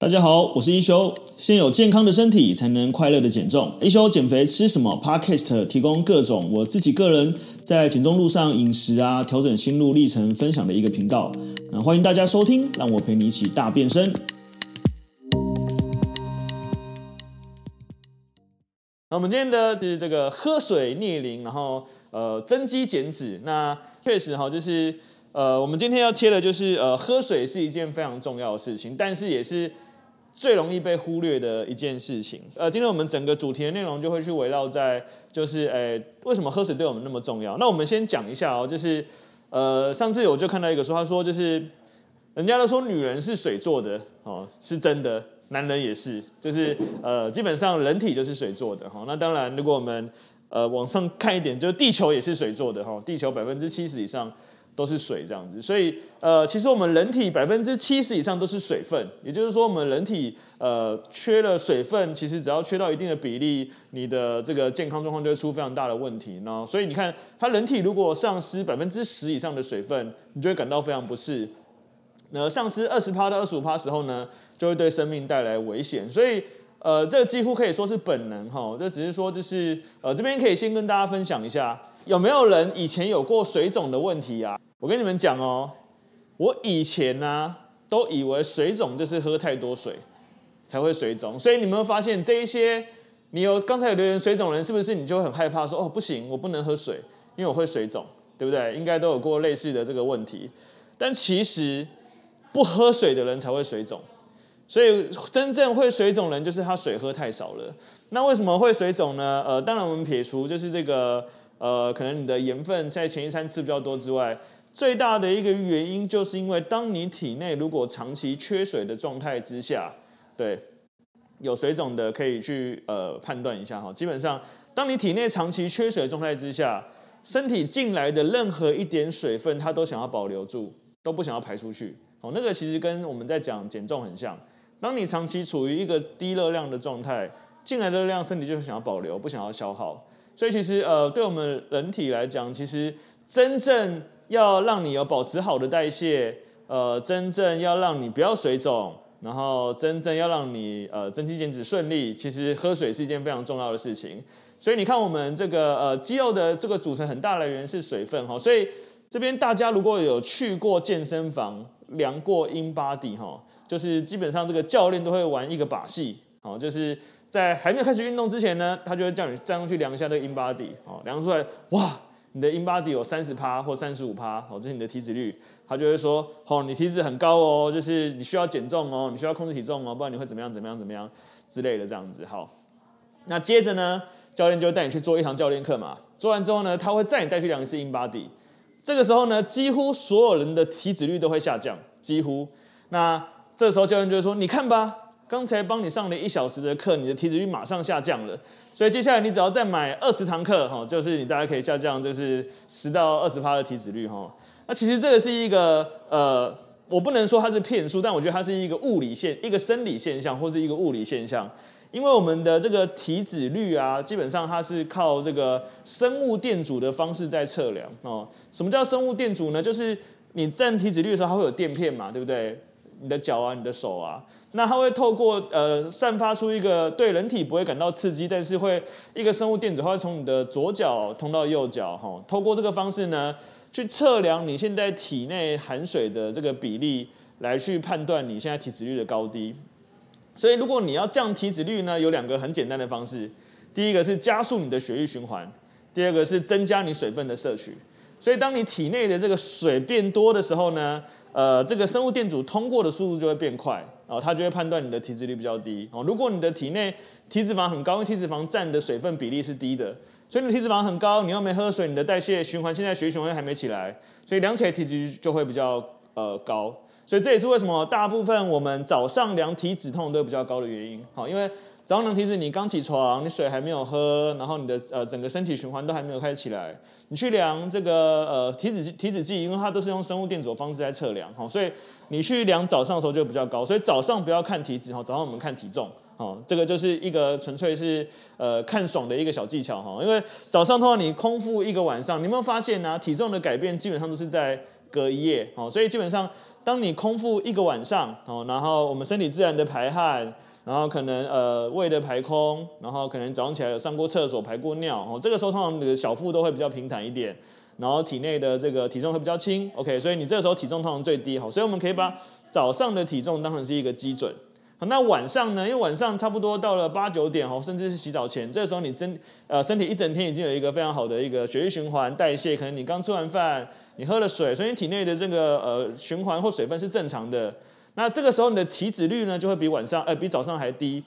大家好，我是一休。先有健康的身体，才能快乐的减重。一休减肥吃什么？Podcast 提供各种我自己个人在减重路上饮食啊，调整心路历程分享的一个频道。那欢迎大家收听，让我陪你一起大变身。那我们今天的是这个喝水逆龄，然后呃增肌减脂。那确实哈，就是呃我们今天要切的就是呃喝水是一件非常重要的事情，但是也是。最容易被忽略的一件事情，呃，今天我们整个主题的内容就会去围绕在，就是，诶、为什么喝水对我们那么重要？那我们先讲一下哦，就是，呃，上次我就看到一个说，他说就是，人家都说女人是水做的，哦，是真的，男人也是，就是，呃，基本上人体就是水做的，哈，那当然，如果我们，呃，往上看一点，就是地球也是水做的，哈，地球百分之七十以上。都是水这样子，所以呃，其实我们人体百分之七十以上都是水分，也就是说，我们人体呃缺了水分，其实只要缺到一定的比例，你的这个健康状况就会出非常大的问题。然后，所以你看，它人体如果丧失百分之十以上的水分，你就会感到非常不适。那丧失二十趴到二十五趴时候呢，就会对生命带来危险。所以呃，这几乎可以说是本能哈。这只是说，就是呃，这边可以先跟大家分享一下，有没有人以前有过水肿的问题啊？我跟你们讲哦，我以前呢、都以为水肿就是喝太多水才会水肿，所以你们会发现这一些，你有刚才有留言水肿人是不是你就很害怕说哦不行，我不能喝水，因为我会水肿，对不对？应该都有过类似的这个问题，但其实不喝水的人才会水肿，所以真正会水肿人就是他水喝太少了。那为什么会水肿呢？呃，当然我们撇除就是这个呃，可能你的盐分在前一餐吃比较多之外。最大的一个原因，就是因为当你体内如果长期缺水的状态之下，对，有水肿的可以去呃判断一下哈。基本上，当你体内长期缺水的状态之下，身体进来的任何一点水分，它都想要保留住，都不想要排出去。哦，那个其实跟我们在讲减重很像。当你长期处于一个低热量的状态，进来的热量身体就想要保留，不想要消耗。所以其实呃，对我们人体来讲，其实真正要让你有保持好的代谢，呃，真正要让你不要水肿，然后真正要让你呃增肌减脂顺利，其实喝水是一件非常重要的事情。所以你看我们这个呃肌肉的这个组成很大来源是水分哈，所以这边大家如果有去过健身房量过 InBody 哈，就是基本上这个教练都会玩一个把戏，哦，就是在还没有开始运动之前呢，他就会叫你站上去量一下这个 InBody，哦，量出来哇。你的 InBody 有三十趴或三十五趴，哦，这是你的体脂率，他就会说，哦，你体脂很高哦，就是你需要减重哦，你需要控制体重哦，不然你会怎么样怎么样怎么样之类的这样子。好，那接着呢，教练就会带你去做一堂教练课嘛，做完之后呢，他会再你带去量一次 InBody，这个时候呢，几乎所有人的体脂率都会下降，几乎。那这时候教练就会说，你看吧，刚才帮你上了一小时的课，你的体脂率马上下降了。所以接下来你只要再买二十堂课，哈，就是你大概可以下降，就是十到二十趴的体脂率，哈。那其实这个是一个，呃，我不能说它是骗术，但我觉得它是一个物理现，一个生理现象，或是一个物理现象。因为我们的这个体脂率啊，基本上它是靠这个生物电阻的方式在测量，哦。什么叫生物电阻呢？就是你站体脂率的时候，它会有垫片嘛，对不对？你的脚啊，你的手啊，那它会透过呃散发出一个对人体不会感到刺激，但是会一个生物电子会从你的左脚通到右脚哈，透过这个方式呢，去测量你现在体内含水的这个比例，来去判断你现在体脂率的高低。所以如果你要降体脂率呢，有两个很简单的方式，第一个是加速你的血液循环，第二个是增加你水分的摄取。所以当你体内的这个水变多的时候呢，呃，这个生物电阻通过的速度就会变快，然后它就会判断你的体脂率比较低。哦，如果你的体内体脂肪很高，因为体脂肪占的水分比例是低的，所以你的体脂肪很高，你又没喝水，你的代谢循环现在血循环还没起来，所以量起来体脂率就会比较呃高。所以这也是为什么大部分我们早上量体脂痛都比较高的原因。好，因为早上量体脂，你刚起床，你水还没有喝，然后你的呃整个身体循环都还没有开始起来，你去量这个呃体脂体脂计，因为它都是用生物电阻的方式在测量，哈，所以你去量早上的时候就比较高，所以早上不要看体脂哈，早上我们看体重，哦，这个就是一个纯粹是呃看爽的一个小技巧哈，因为早上通常你空腹一个晚上，你有没有发现呢、啊？体重的改变基本上都是在隔一夜哦，所以基本上当你空腹一个晚上哦，然后我们身体自然的排汗，然后可能呃胃的排空，然后可能早上起来有上过厕所排过尿哦，这个时候通常你的小腹都会比较平坦一点，然后体内的这个体重会比较轻，OK，所以你这个时候体重通常最低哈，所以我们可以把早上的体重当成是一个基准。那晚上呢？因为晚上差不多到了八九点哦，甚至是洗澡前，这个时候你真呃身体一整天已经有一个非常好的一个血液循环代谢，可能你刚吃完饭，你喝了水，所以你体内的这个呃循环或水分是正常的。那这个时候你的体脂率呢就会比晚上呃比早上还低，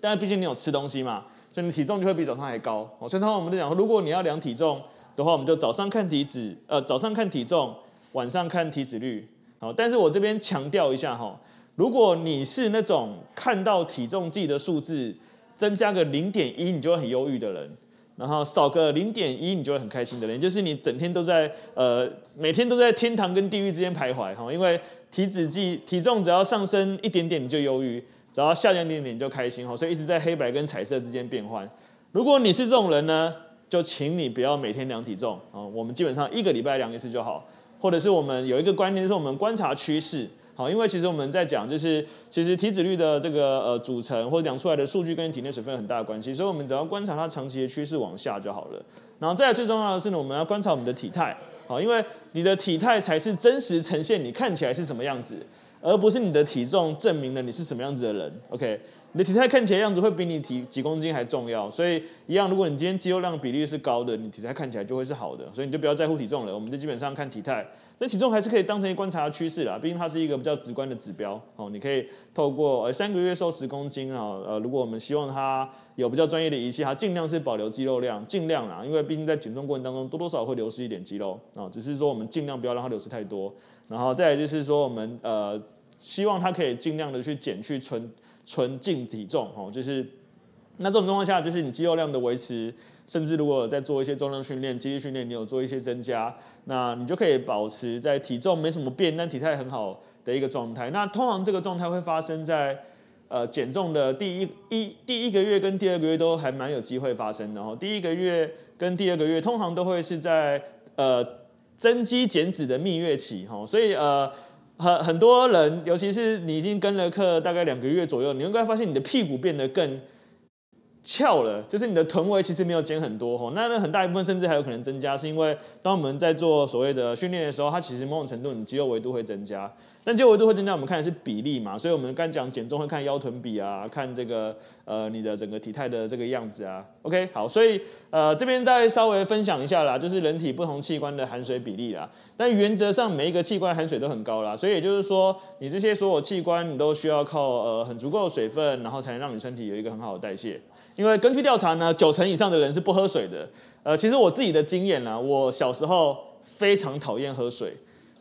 但是毕竟你有吃东西嘛，所以你体重就会比早上还高。哦，所以通常我们就讲，如果你要量体重的话，我们就早上看体脂，呃早上看体重，晚上看体脂率。好，但是我这边强调一下哈。如果你是那种看到体重计的数字增加个零点一，你就会很忧郁的人，然后少个零点一，你就会很开心的人，就是你整天都在呃每天都在天堂跟地狱之间徘徊哈，因为体脂计体重只要上升一点点你就忧郁，只要下降一点点你就开心哈，所以一直在黑白跟彩色之间变换。如果你是这种人呢，就请你不要每天量体重啊，我们基本上一个礼拜量一次就好，或者是我们有一个观念，就是我们观察趋势。好，因为其实我们在讲，就是其实体脂率的这个呃组成或者量出来的数据跟体内水分有很大的关系，所以我们只要观察它长期的趋势往下就好了。然后再最重要的是呢，我们要观察我们的体态，好，因为你的体态才是真实呈现你看起来是什么样子，而不是你的体重证明了你是什么样子的人。OK。你的体态看起来样子会比你体几公斤还重要，所以一样，如果你今天肌肉量比例是高的，你体态看起来就会是好的，所以你就不要在乎体重了。我们就基本上看体态，那体重还是可以当成一观察的趋势啦，毕竟它是一个比较直观的指标。哦，你可以透过呃三个月瘦十公斤啊，呃，如果我们希望它有比较专业的仪器，它尽量是保留肌肉量，尽量啦，因为毕竟在减重过程当中多多少少会流失一点肌肉啊，只是说我们尽量不要让它流失太多。然后再来就是说我们呃希望它可以尽量的去减去存。纯净体重哦，就是那这种状况下，就是你肌肉量的维持，甚至如果在做一些重量训练、肌力训练，你有做一些增加，那你就可以保持在体重没什么变，但体态很好的一个状态。那通常这个状态会发生在呃减重的第一一第一个月跟第二个月都还蛮有机会发生的哦。第一个月跟第二个月通常都会是在呃增肌减脂的蜜月期哈，所以呃。很很多人，尤其是你已经跟了课大概两个月左右，你应该发现你的屁股变得更翘了，就是你的臀围其实没有减很多吼，那那很大一部分甚至还有可能增加，是因为当我们在做所谓的训练的时候，它其实某种程度你肌肉维度会增加。但肌肉维度会增加，我们看的是比例嘛，所以我们刚讲减重会看腰臀比啊，看这个呃你的整个体态的这个样子啊。OK，好，所以呃这边大概稍微分享一下啦，就是人体不同器官的含水比例啦。但原则上每一个器官含水都很高啦，所以也就是说你这些所有器官你都需要靠呃很足够的水分，然后才能让你身体有一个很好的代谢。因为根据调查呢，九成以上的人是不喝水的。呃，其实我自己的经验啦，我小时候非常讨厌喝水。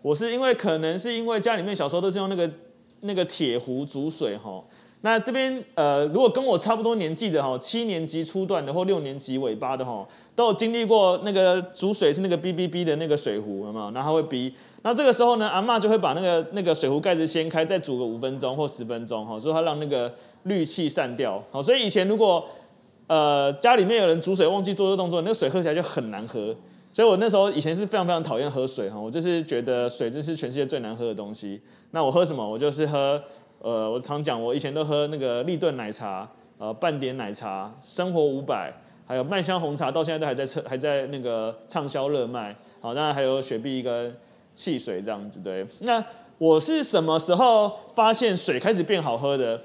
我是因为可能是因为家里面小时候都是用那个那个铁壶煮水哈，那这边呃如果跟我差不多年纪的哈，七年级初段的或六年级尾巴的哈，都有经历过那个煮水是那个哔哔哔的那个水壶有没有？然后它会哔，那这个时候呢，阿嬷就会把那个那个水壶盖子掀开，再煮个五分钟或十分钟哈，所以它让那个氯气散掉。好，所以以前如果呃家里面有人煮水忘记做这个动作，那个水喝起来就很难喝。所以我那时候以前是非常非常讨厌喝水哈，我就是觉得水这是全世界最难喝的东西。那我喝什么？我就是喝，呃，我常讲，我以前都喝那个立顿奶茶，呃，半点奶茶，生活五百，还有麦香红茶，到现在都还在还在那个畅销热卖。好，当然还有雪碧跟汽水这样子。对，那我是什么时候发现水开始变好喝的？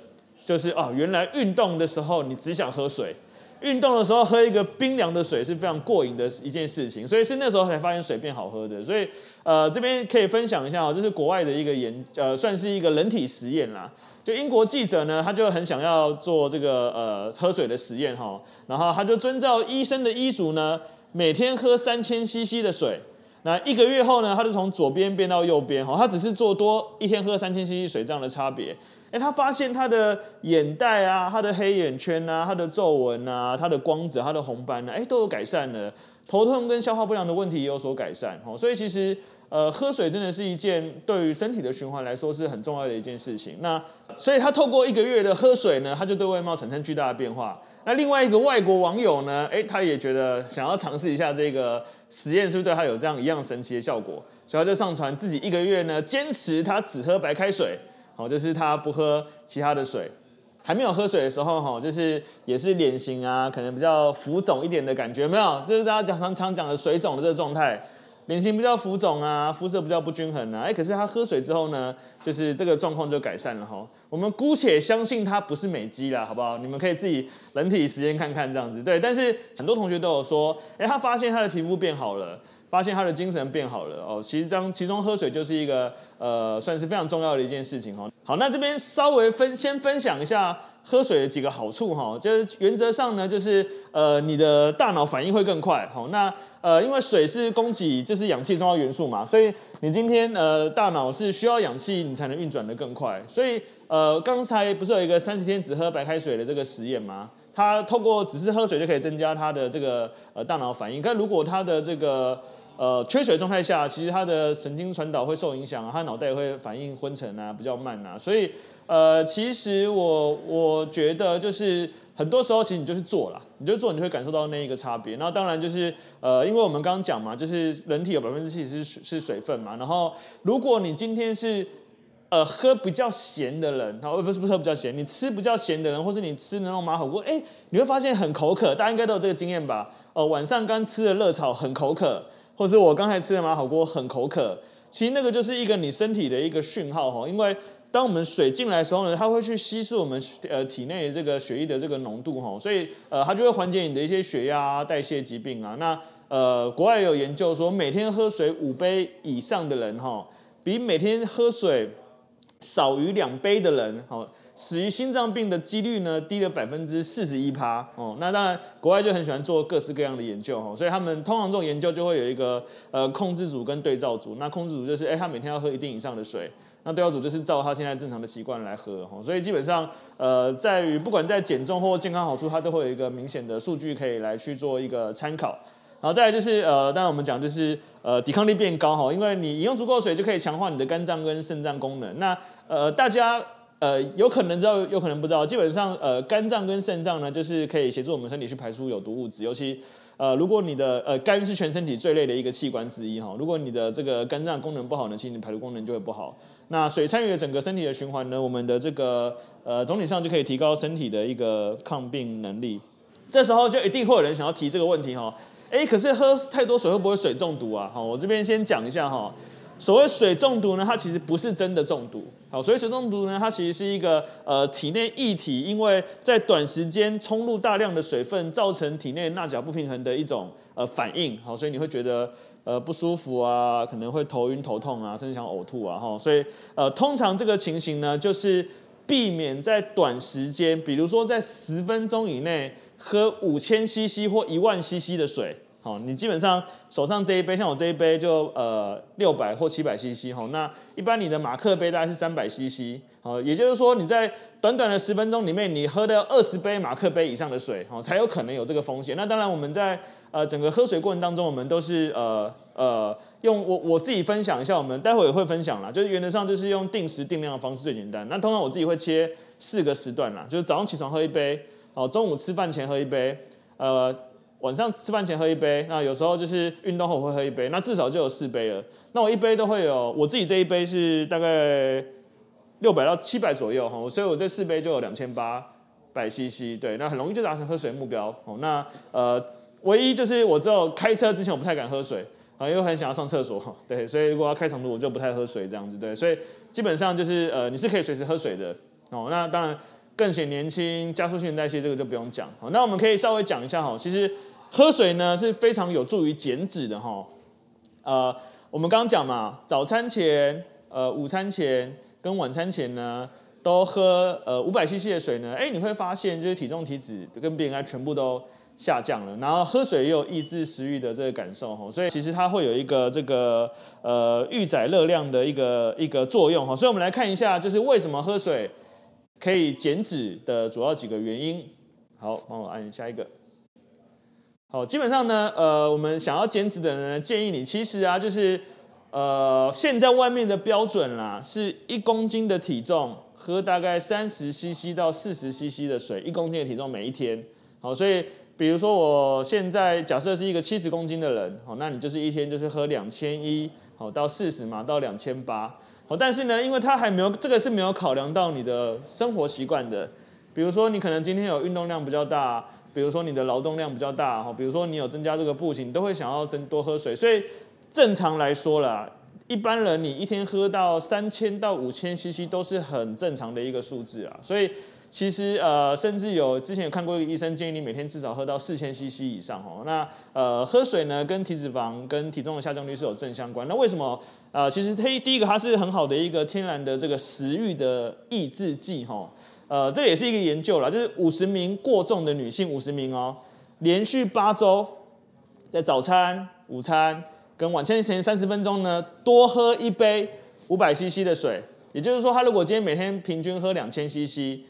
就是哦，原来运动的时候你只想喝水。运动的时候喝一个冰凉的水是非常过瘾的一件事情，所以是那时候才发现水变好喝的。所以，呃，这边可以分享一下啊，这是国外的一个研，呃，算是一个人体实验啦。就英国记者呢，他就很想要做这个呃喝水的实验哈，然后他就遵照医生的医嘱呢，每天喝三千 CC 的水。那一个月后呢，他就从左边变到右边哈，他只是做多一天喝三千 CC 水这样的差别。哎，他发现他的眼袋啊，他的黑眼圈啊，他的皱纹啊，他的光泽，他的红斑啊，哎，都有改善了。头痛跟消化不良的问题也有所改善。哦，所以其实呃，喝水真的是一件对于身体的循环来说是很重要的一件事情。那所以他透过一个月的喝水呢，他就对外貌产生巨大的变化。那另外一个外国网友呢，诶，他也觉得想要尝试一下这个实验，是不是对他有这样一样神奇的效果？所以他就上传自己一个月呢，坚持他只喝白开水，哦，就是他不喝其他的水。还没有喝水的时候，哈，就是也是脸型啊，可能比较浮肿一点的感觉，有没有？就是大家讲常常讲的水肿的这个状态。脸型比较浮肿啊，肤色比较不均衡啊，哎，可是他喝水之后呢，就是这个状况就改善了哈。我们姑且相信他不是美肌啦，好不好？你们可以自己人体实验看看这样子。对，但是很多同学都有说，哎，他发现他的皮肤变好了，发现他的精神变好了哦。其实这其中喝水就是一个呃，算是非常重要的一件事情哈。好，那这边稍微分先分享一下。喝水的几个好处哈，就是原则上呢，就是呃你的大脑反应会更快哈。那呃因为水是供给就是氧气重要元素嘛，所以你今天呃大脑是需要氧气你才能运转得更快。所以呃刚才不是有一个三十天只喝白开水的这个实验吗？他透过只是喝水就可以增加他的这个呃大脑反应。但如果他的这个呃缺水状态下，其实他的神经传导会受影响啊，他脑袋也会反应昏沉啊，比较慢啊，所以。呃，其实我我觉得就是很多时候，其实你就是做了，你就做，你就会感受到那一个差别。那当然就是呃，因为我们刚刚讲嘛，就是人体有百分之七十是水分嘛。然后如果你今天是呃喝比较咸的人，然后不是不是喝比较咸，你吃比较咸的人，或是你吃那种麻火锅，哎，你会发现很口渴。大家应该都有这个经验吧？呃，晚上刚吃的热炒很口渴，或者我刚才吃的麻火锅很口渴。其实那个就是一个你身体的一个讯号哈，因为。当我们水进来的时候呢，它会去稀释我们呃体内这个血液的这个浓度哈，所以呃它就会缓解你的一些血压、代谢疾病啊。那呃国外有研究说，每天喝水五杯以上的人哈，比每天喝水少于两杯的人哈，死于心脏病的几率呢低了百分之四十一趴哦。那当然国外就很喜欢做各式各样的研究哈，所以他们通常这种研究就会有一个呃控制组跟对照组。那控制组就是哎他每天要喝一定以上的水。那对照组就是照他现在正常的习惯来喝，所以基本上，呃，在于不管在减重或健康好处，它都会有一个明显的数据可以来去做一个参考。然后再来就是，呃，当然我们讲就是，呃，抵抗力变高哈，因为你饮用足够水就可以强化你的肝脏跟肾脏功能。那呃，大家呃有可能知道，有可能不知道，基本上呃，肝脏跟肾脏呢，就是可以协助我们身体去排出有毒物质，尤其。呃，如果你的呃肝是全身体最累的一个器官之一哈，如果你的这个肝脏功能不好呢，其实你排毒功能就会不好。那水参与了整个身体的循环呢，我们的这个呃总体上就可以提高身体的一个抗病能力。这时候就一定会有人想要提这个问题哈，哎，可是喝太多水会不会水中毒啊？好，我这边先讲一下哈。所谓水中毒呢，它其实不是真的中毒。好，所以水中毒呢，它其实是一个呃体内液体，因为在短时间冲入大量的水分，造成体内钠钾不平衡的一种呃反应。好，所以你会觉得呃不舒服啊，可能会头晕头痛啊，甚至想呕吐啊。哈，所以呃通常这个情形呢，就是避免在短时间，比如说在十分钟以内喝五千 CC 或一万 CC 的水。哦，你基本上手上这一杯，像我这一杯就呃六百或七百 CC 哈，那一般你的马克杯大概是三百 CC，好，也就是说你在短短的十分钟里面，你喝的二十杯马克杯以上的水，哦，才有可能有这个风险。那当然我们在呃整个喝水过程当中，我们都是呃呃用我我自己分享一下，我们待会也会分享啦，就是原则上就是用定时定量的方式最简单。那通常我自己会切四个时段啦，就是早上起床喝一杯，哦，中午吃饭前喝一杯，呃。晚上吃饭前喝一杯，那有时候就是运动后会喝一杯，那至少就有四杯了。那我一杯都会有，我自己这一杯是大概六百到七百左右哈，所以我这四杯就有两千八百 CC，对，那很容易就达成喝水目标哦。那呃，唯一就是我只有开车之前我不太敢喝水啊，因为很想要上厕所，对，所以如果要开长途我就不太喝水这样子，对，所以基本上就是呃，你是可以随时喝水的哦。那当然。更显年轻，加速新陈代谢，这个就不用讲。好，那我们可以稍微讲一下哈。其实喝水呢是非常有助于减脂的哈。呃，我们刚刚讲嘛，早餐前、呃午餐前跟晚餐前呢，都喝呃五百 CC 的水呢，哎，你会发现就是体重体脂跟 BMI 全部都下降了。然后喝水也有抑制食欲的这个感受哈，所以其实它会有一个这个呃预载热量的一个一个作用哈。所以我们来看一下，就是为什么喝水。可以减脂的主要几个原因，好，帮我按下一个。好，基本上呢，呃，我们想要减脂的人呢，建议你，其实啊，就是呃，现在外面的标准啦，是一公斤的体重喝大概三十 CC 到四十 CC 的水，一公斤的体重每一天，好，所以比如说我现在假设是一个七十公斤的人，好，那你就是一天就是喝两千一，好到四十嘛，到两千八，好，但是呢，因为它还没有这个是没有考量到你的生活习惯的，比如说你可能今天有运动量比较大，比如说你的劳动量比较大，哈，比如说你有增加这个步行，都会想要增多喝水，所以正常来说啦。一般人你一天喝到三千到五千 CC 都是很正常的一个数字啊，所以其实呃，甚至有之前有看过一个医生建议你每天至少喝到四千 CC 以上哦。那呃，喝水呢跟体脂肪跟体重的下降率是有正相关。那为什么？呃，其实它第一个它是很好的一个天然的这个食欲的抑制剂哈。呃，这也是一个研究啦，就是五十名过重的女性五十名哦，连续八周在早餐、午餐。跟晚餐前三十分钟呢，多喝一杯五百 CC 的水，也就是说，他如果今天每天平均喝两千 CC，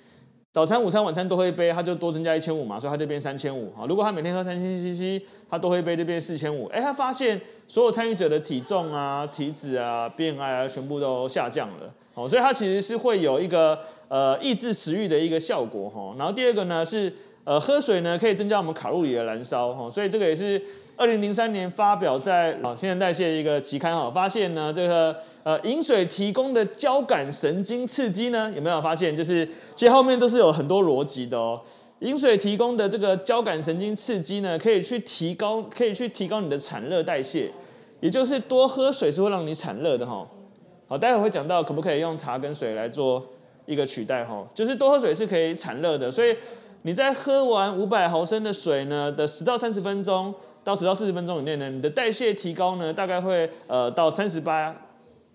早餐、午餐、晚餐都喝一杯，他就多增加一千五嘛，所以他就变三千五。如果他每天喝三千七七他多喝一杯就变四千五。哎，他发现所有参与者的体重啊、体脂啊、BMI 啊，全部都下降了。哦，所以它其实是会有一个呃抑制食欲的一个效果哈。然后第二个呢是呃喝水呢可以增加我们卡路里的燃烧哈，所以这个也是。二零零三年发表在啊新陈代谢一个期刊哈，发现呢这个呃饮水提供的交感神经刺激呢有没有发现？就是其实后面都是有很多逻辑的哦。饮水提供的这个交感神经刺激呢，可以去提高，可以去提高你的产热代谢，也就是多喝水是会让你产热的哈。好，待会会讲到可不可以用茶跟水来做一个取代哈，就是多喝水是可以产热的，所以你在喝完五百毫升的水呢的十到三十分钟。到十到四十分钟以内呢，你的代谢提高呢，大概会呃到三十八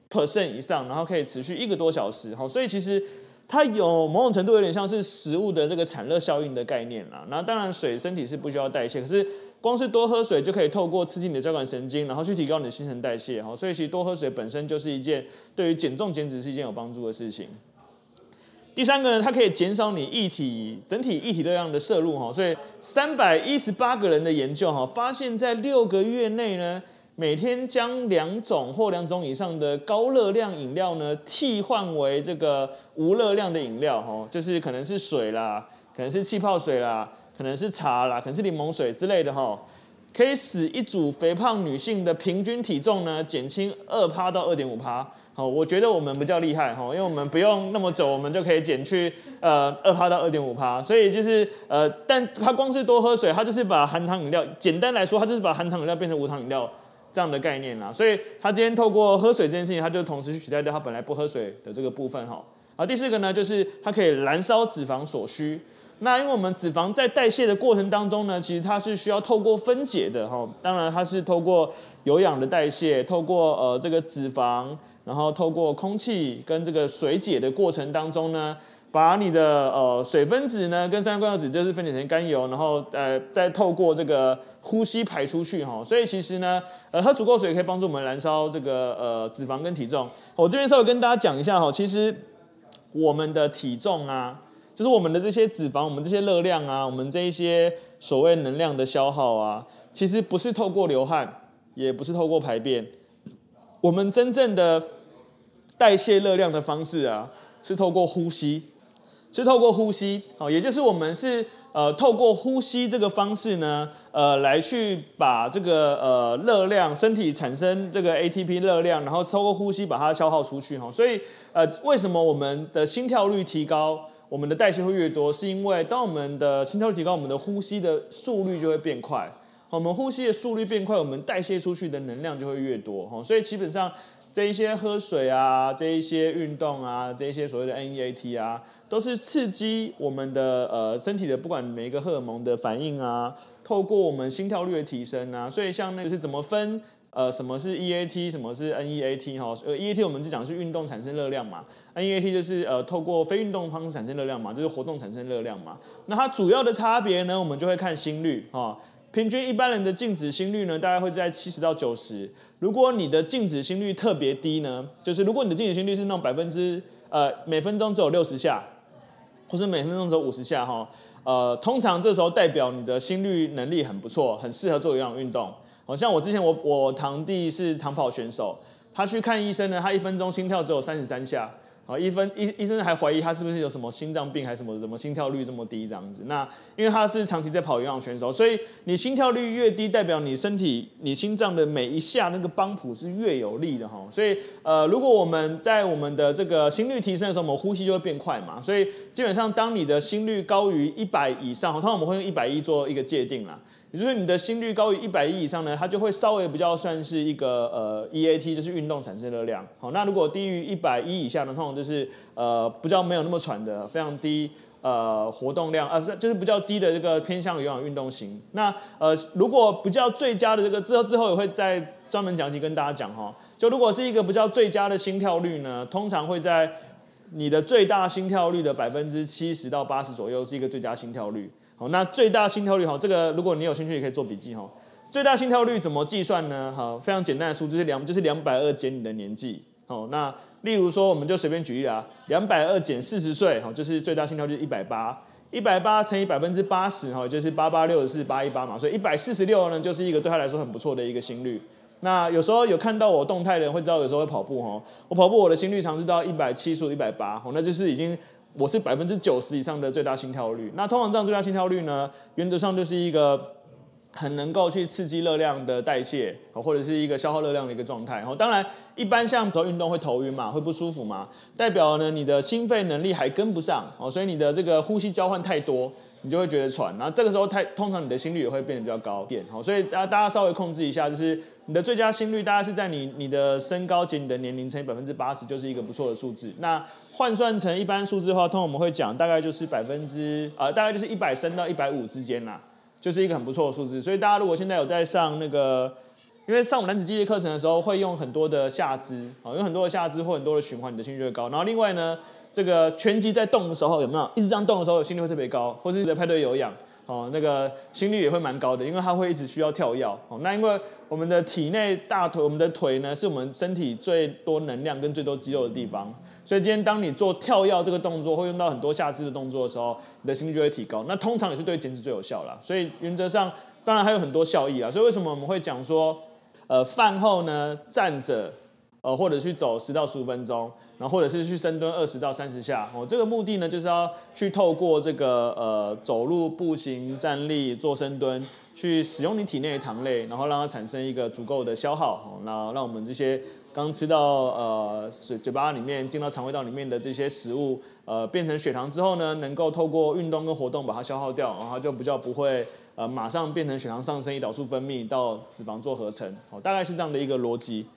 percent 以上，然后可以持续一个多小时。好，所以其实它有某种程度有点像是食物的这个产热效应的概念啦。那当然水身体是不需要代谢，可是光是多喝水就可以透过刺激你的交感神经，然后去提高你的新陈代谢。哈，所以其实多喝水本身就是一件对于减重减脂是一件有帮助的事情。第三个呢，它可以减少你液体整体液体热量的摄入哈，所以三百一十八个人的研究哈，发现在六个月内呢，每天将两种或两种以上的高热量饮料呢，替换为这个无热量的饮料哈，就是可能是水啦，可能是气泡水啦，可能是茶啦，可能是柠檬水之类的哈，可以使一组肥胖女性的平均体重呢，减轻二趴到二点五趴。好，我觉得我们比较厉害哈，因为我们不用那么久，我们就可以减去呃二趴到二点五趴，所以就是呃，但它光是多喝水，它就是把含糖饮料，简单来说，它就是把含糖饮料变成无糖饮料这样的概念啦。所以它今天透过喝水这件事情，它就同时去取代掉它本来不喝水的这个部分哈。好，第四个呢，就是它可以燃烧脂肪所需。那因为我们脂肪在代谢的过程当中呢，其实它是需要透过分解的哈，当然它是透过有氧的代谢，透过呃这个脂肪。然后透过空气跟这个水解的过程当中呢，把你的呃水分子呢跟三酸甘油酯就是分解成甘油，然后呃再透过这个呼吸排出去哈。所以其实呢，呃喝足够水可以帮助我们燃烧这个呃脂肪跟体重。我这边稍微跟大家讲一下哈，其实我们的体重啊，就是我们的这些脂肪、我们这些热量啊、我们这一些所谓能量的消耗啊，其实不是透过流汗，也不是透过排便。我们真正的代谢热量的方式啊，是透过呼吸，是透过呼吸，好，也就是我们是呃透过呼吸这个方式呢，呃来去把这个呃热量，身体产生这个 ATP 热量，然后透过呼吸把它消耗出去哈。所以呃为什么我们的心跳率提高，我们的代谢会越多，是因为当我们的心跳率提高，我们的呼吸的速率就会变快。我们呼吸的速率变快，我们代谢出去的能量就会越多哈，所以基本上这一些喝水啊，这一些运动啊，这一些所谓的 NEAT 啊，都是刺激我们的呃身体的不管每一个荷尔蒙的反应啊，透过我们心跳率的提升啊，所以像那个是怎么分呃什么是 EAT，什么是 NEAT 哈，呃 EAT 我们就讲是运动产生热量嘛，NEAT 就是呃透过非运动方式产生热量嘛，就是活动产生热量嘛，那它主要的差别呢，我们就会看心率哈。平均一般人的静止心率呢，大概会在七十到九十。如果你的静止心率特别低呢，就是如果你的静止心率是那种百分之呃每分钟只有六十下，或是每分钟只有五十下哈，呃，通常这时候代表你的心率能力很不错，很适合做有氧运动。好像我之前我我堂弟是长跑选手，他去看医生呢，他一分钟心跳只有三十三下。好，医分医医生还怀疑他是不是有什么心脏病，还是什么什么心跳率这么低这样子。那因为他是长期在跑有氧选手，所以你心跳率越低，代表你身体你心脏的每一下那个帮浦是越有力的哈。所以呃，如果我们在我们的这个心率提升的时候，我们呼吸就会变快嘛。所以基本上当你的心率高于一百以上，通常我们会用一百一做一个界定啦。也就是你的心率高于一百一以上呢，它就会稍微比较算是一个呃 EAT，就是运动产生热量。好，那如果低于一百一以下呢，通常就是呃比较没有那么喘的，非常低呃活动量，呃不是就是比较低的这个偏向有氧运动型。那呃如果比较最佳的这个之后之后也会再专门讲起跟大家讲哈。就如果是一个比较最佳的心跳率呢，通常会在你的最大心跳率的百分之七十到八十左右是一个最佳心跳率。好，那最大心跳率哈，这个如果你有兴趣也可以做笔记哈。最大心跳率怎么计算呢？好，非常简单的数字是两，就是两百二减你的年纪。好，那例如说我们就随便举例啊，两百二减四十岁，好，就是最大心跳率一百八，一百八乘以百分之八十，哈，就是八八六十四八一八嘛，所以一百四十六呢，就是一个对他来说很不错的一个心率。那有时候有看到我动态的人会知道，有时候会跑步哈，我跑步我的心率常是到一百七十五、一百八，哦，那就是已经。我是百分之九十以上的最大心跳率。那通常这样最大心跳率呢，原则上就是一个很能够去刺激热量的代谢，或者是一个消耗热量的一个状态。然后当然，一般像头运动会头晕嘛，会不舒服嘛，代表呢你的心肺能力还跟不上哦，所以你的这个呼吸交换太多。你就会觉得喘，然后这个时候太通常你的心率也会变得比较高点，好，所以大家大家稍微控制一下，就是你的最佳心率大概是在你你的身高减你的年龄乘以百分之八十，就是一个不错的数字。那换算成一般数字的话，通常我们会讲大概就是百分之呃大概就是一百升到一百五之间啦，就是一个很不错的数字。所以大家如果现在有在上那个，因为上我们男子机械课程的时候会用很多的下肢，啊，用很多的下肢或很多的循环，你的心率就会高。然后另外呢。这个拳击在动的时候有没有一直这样动的时候，心率会特别高，或者在派对有氧，哦，那个心率也会蛮高的，因为它会一直需要跳跃。哦，那因为我们的体内大腿，我们的腿呢，是我们身体最多能量跟最多肌肉的地方，所以今天当你做跳跃这个动作，会用到很多下肢的动作的时候，你的心率就会提高。那通常也是对减脂最有效啦。所以原则上，当然还有很多效益啦。所以为什么我们会讲说，呃，饭后呢站着，呃，或者去走十到十五分钟。然后或者是去深蹲二十到三十下哦，这个目的呢就是要去透过这个呃走路、步行、站立、做深蹲，去使用你体内的糖类，然后让它产生一个足够的消耗哦，那让我们这些刚吃到呃嘴嘴巴里面进到肠胃道里面的这些食物呃变成血糖之后呢，能够透过运动跟活动把它消耗掉，然后就比较不会呃马上变成血糖上升，胰岛素分泌到脂肪做合成哦，大概是这样的一个逻辑。